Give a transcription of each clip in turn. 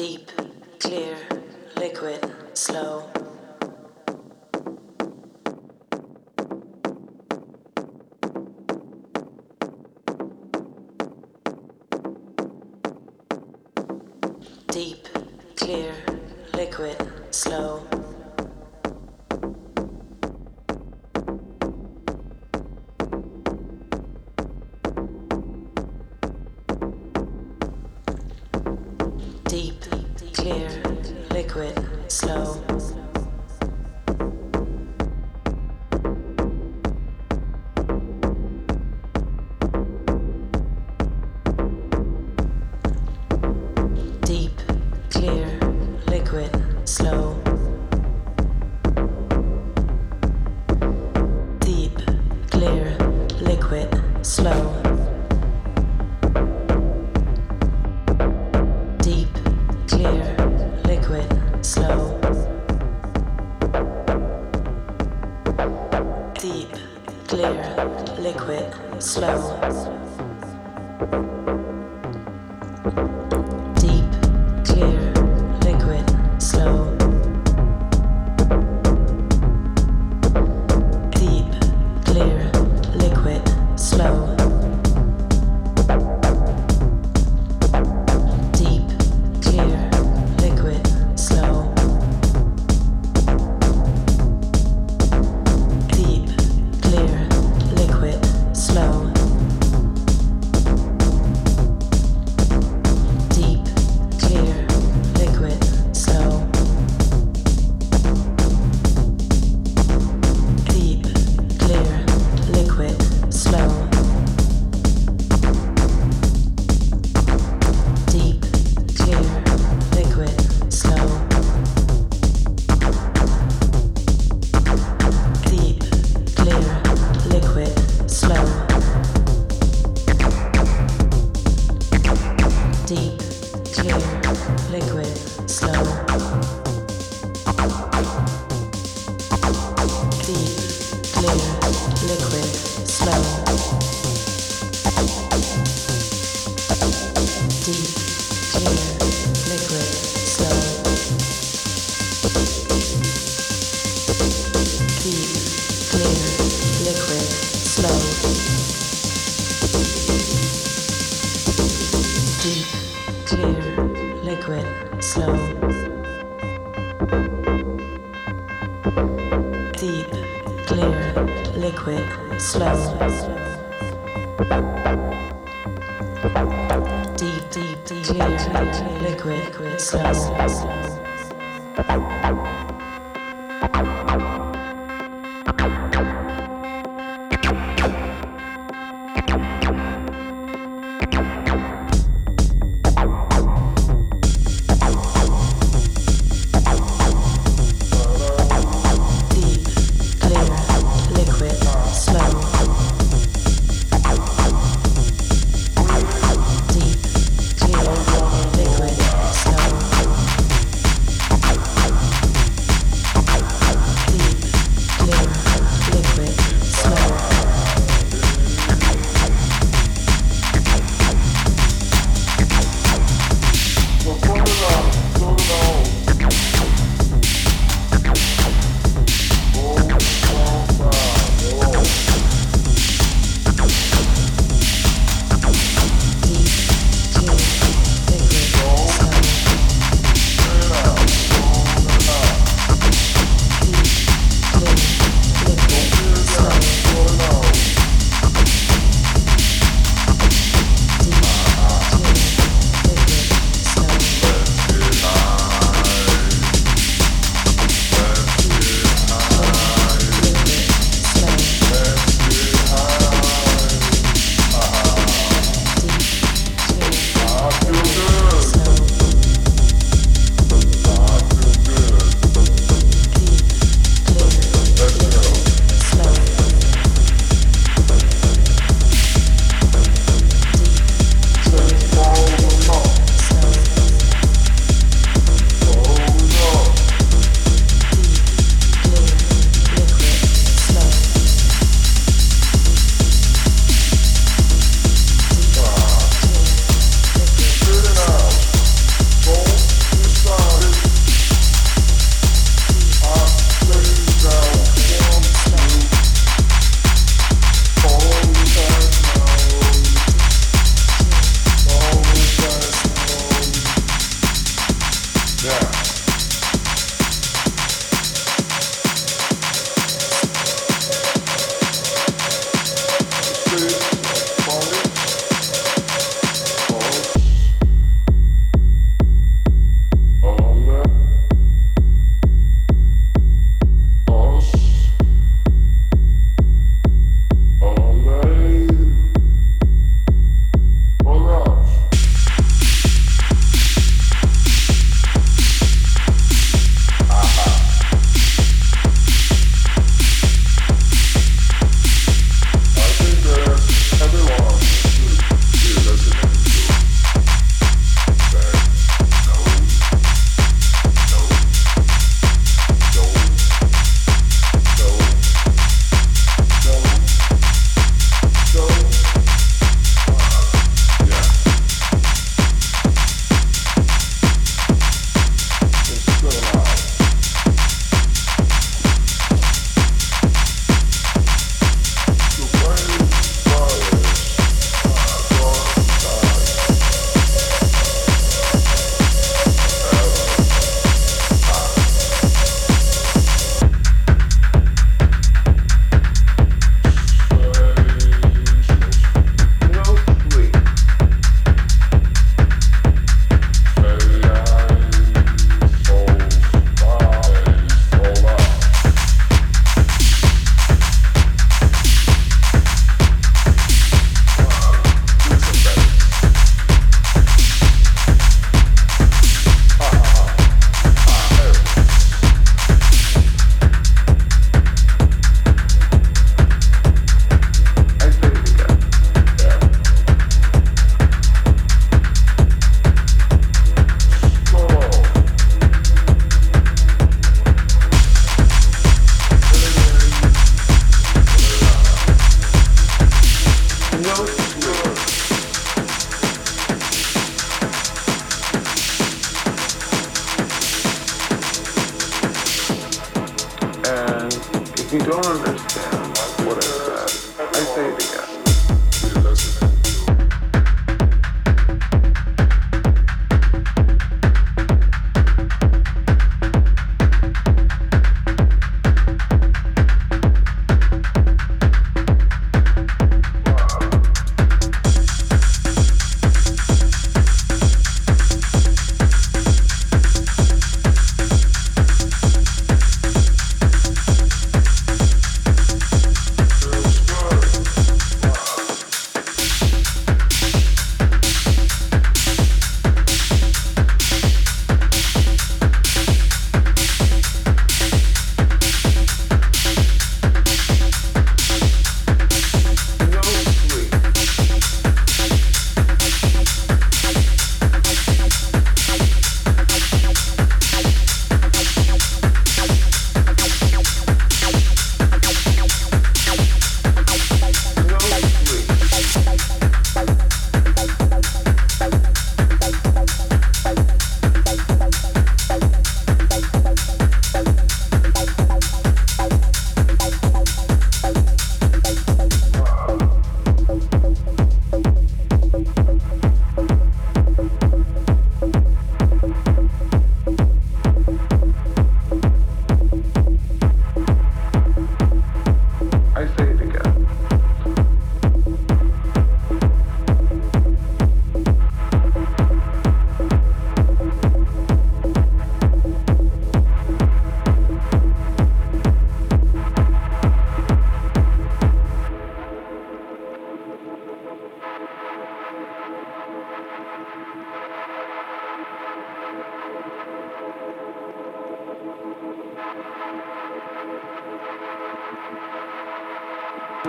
Deep, clear, liquid, slow.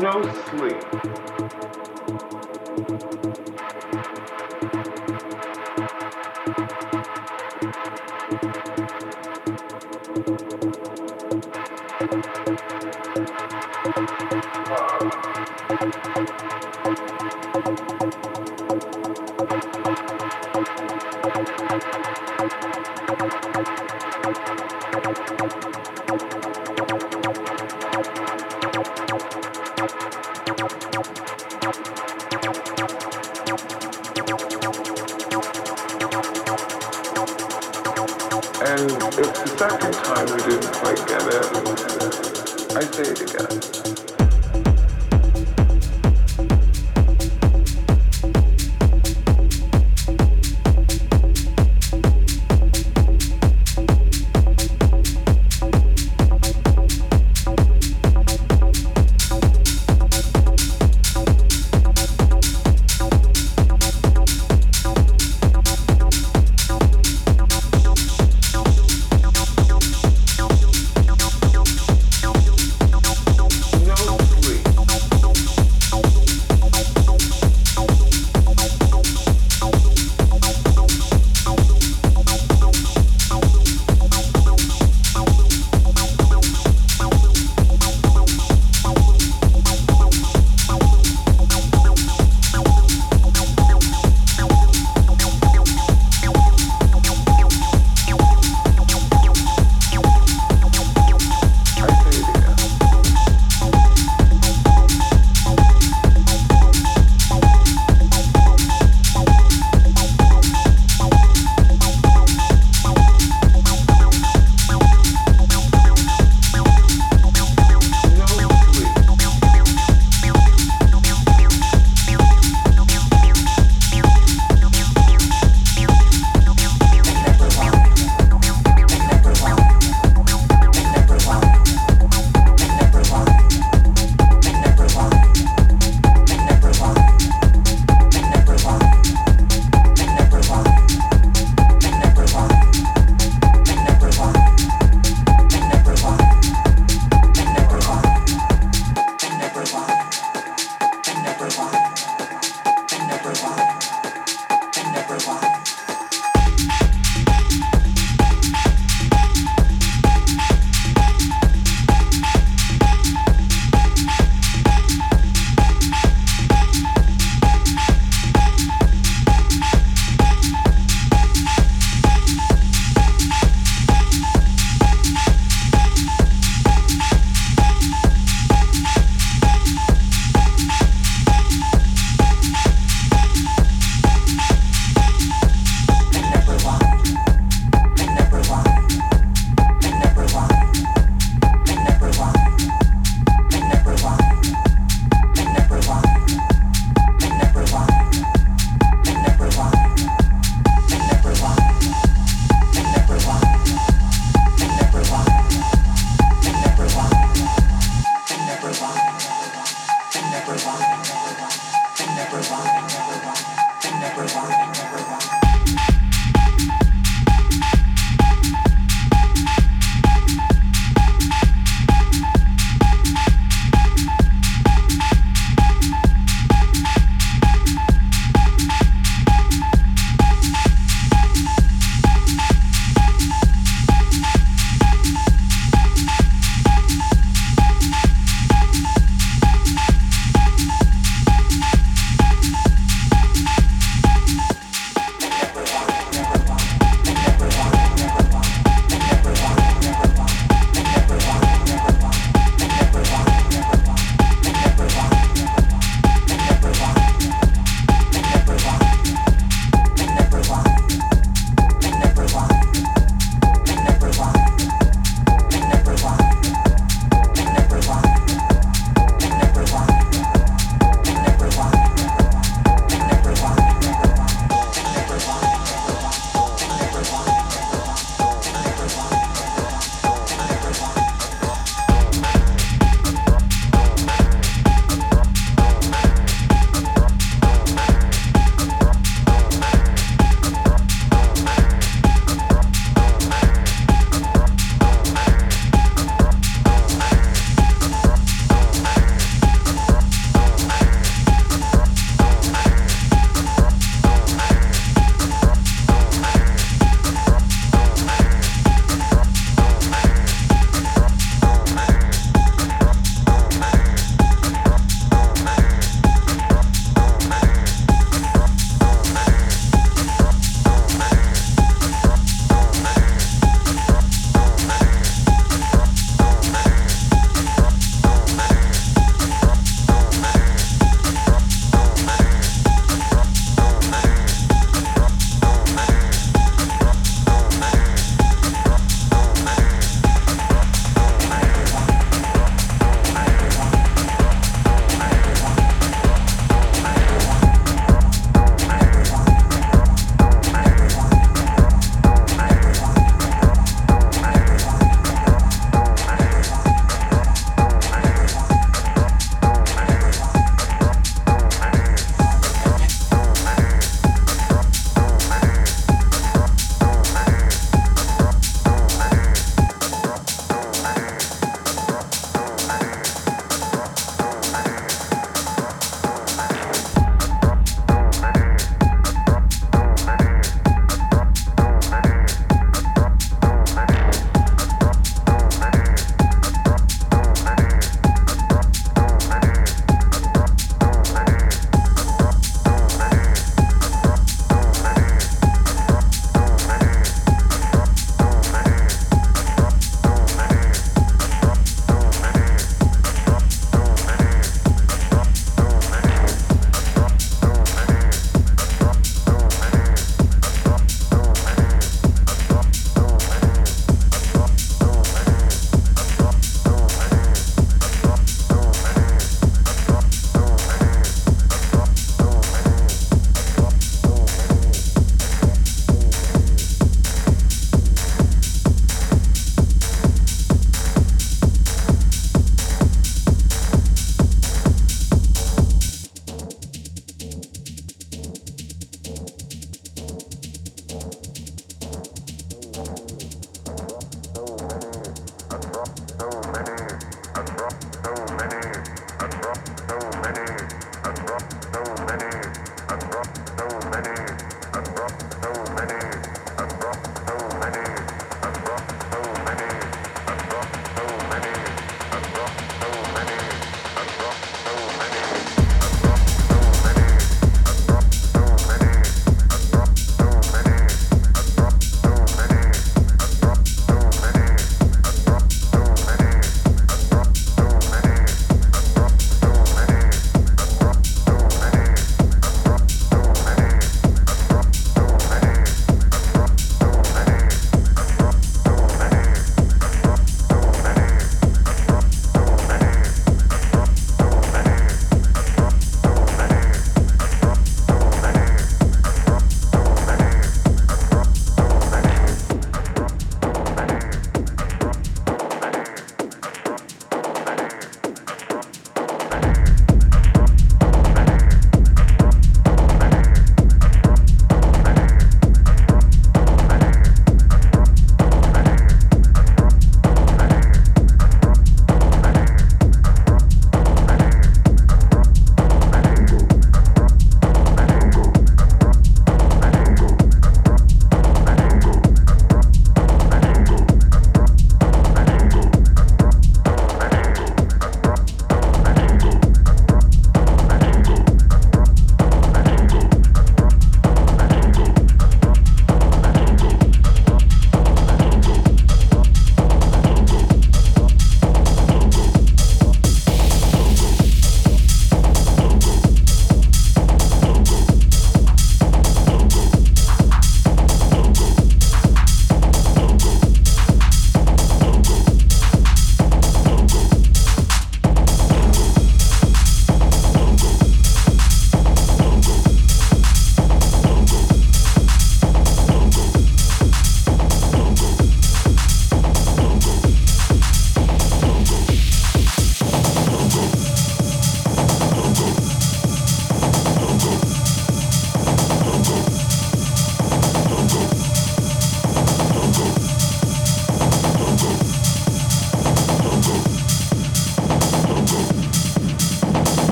no sleep.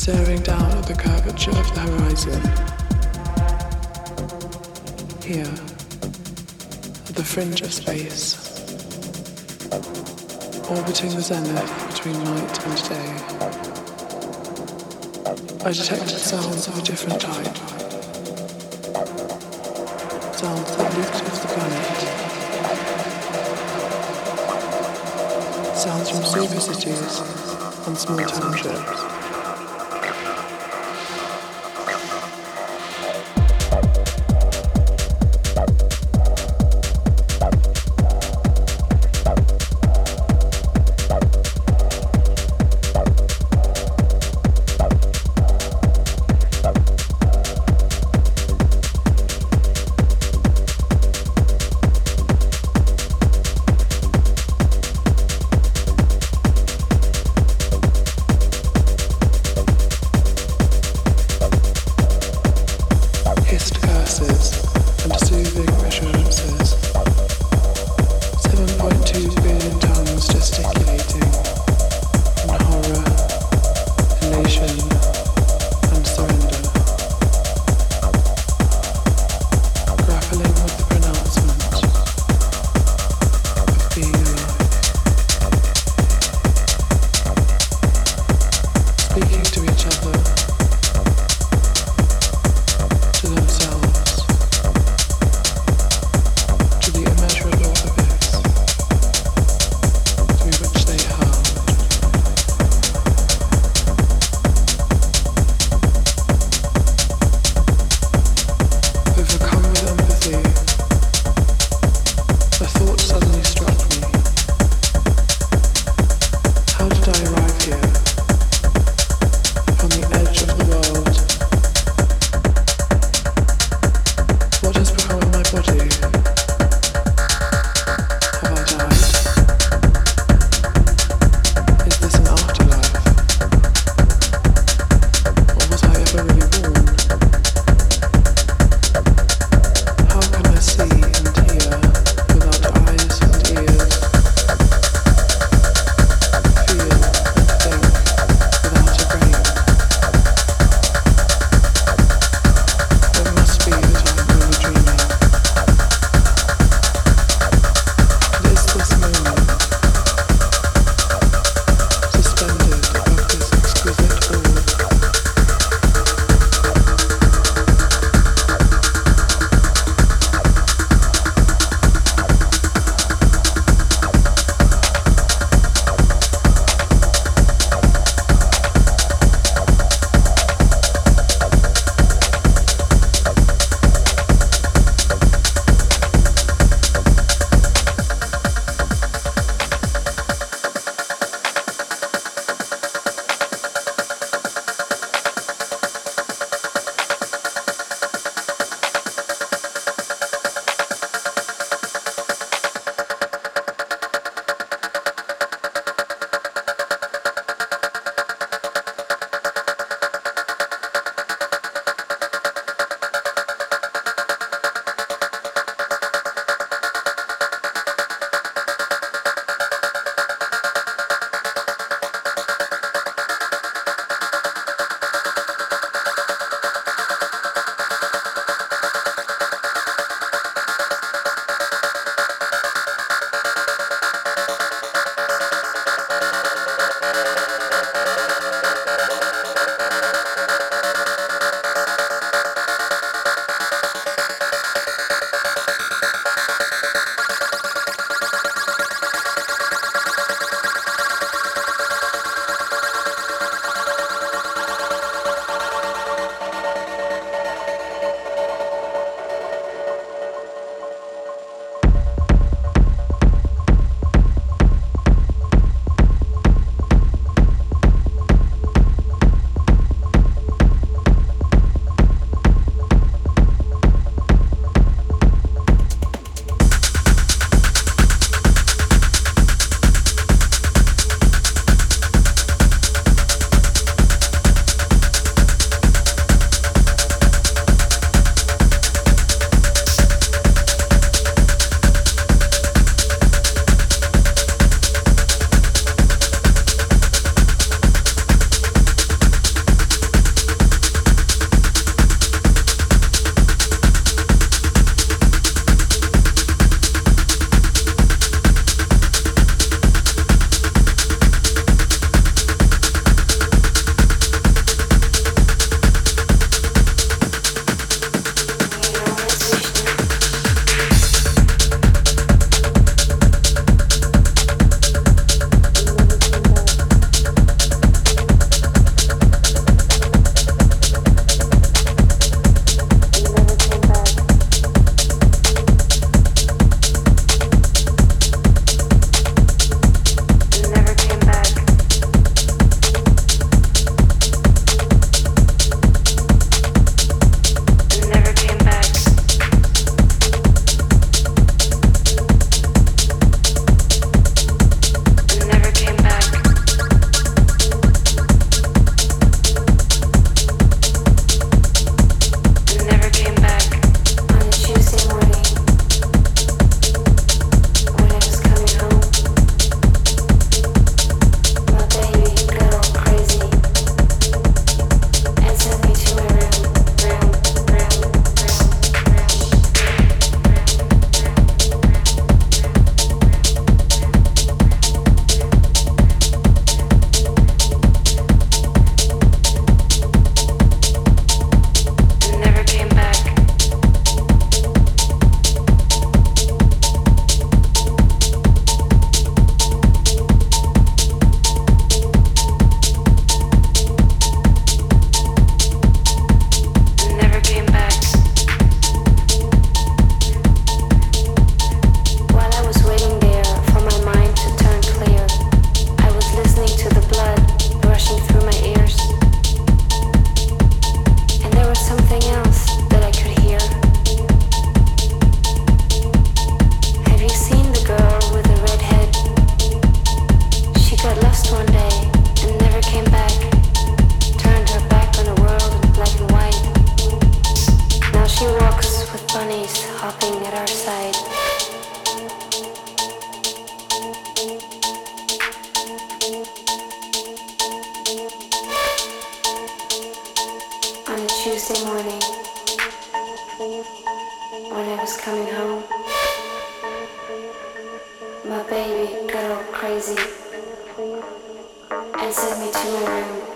staring down at the curvature of the horizon. Here, at the fringe of space, orbiting the zenith between night and day. I detected sounds of a different type. Sounds that leaked off the planet. Sounds from super cities and small towns. when I was coming home. My baby got all crazy and sent me to my room.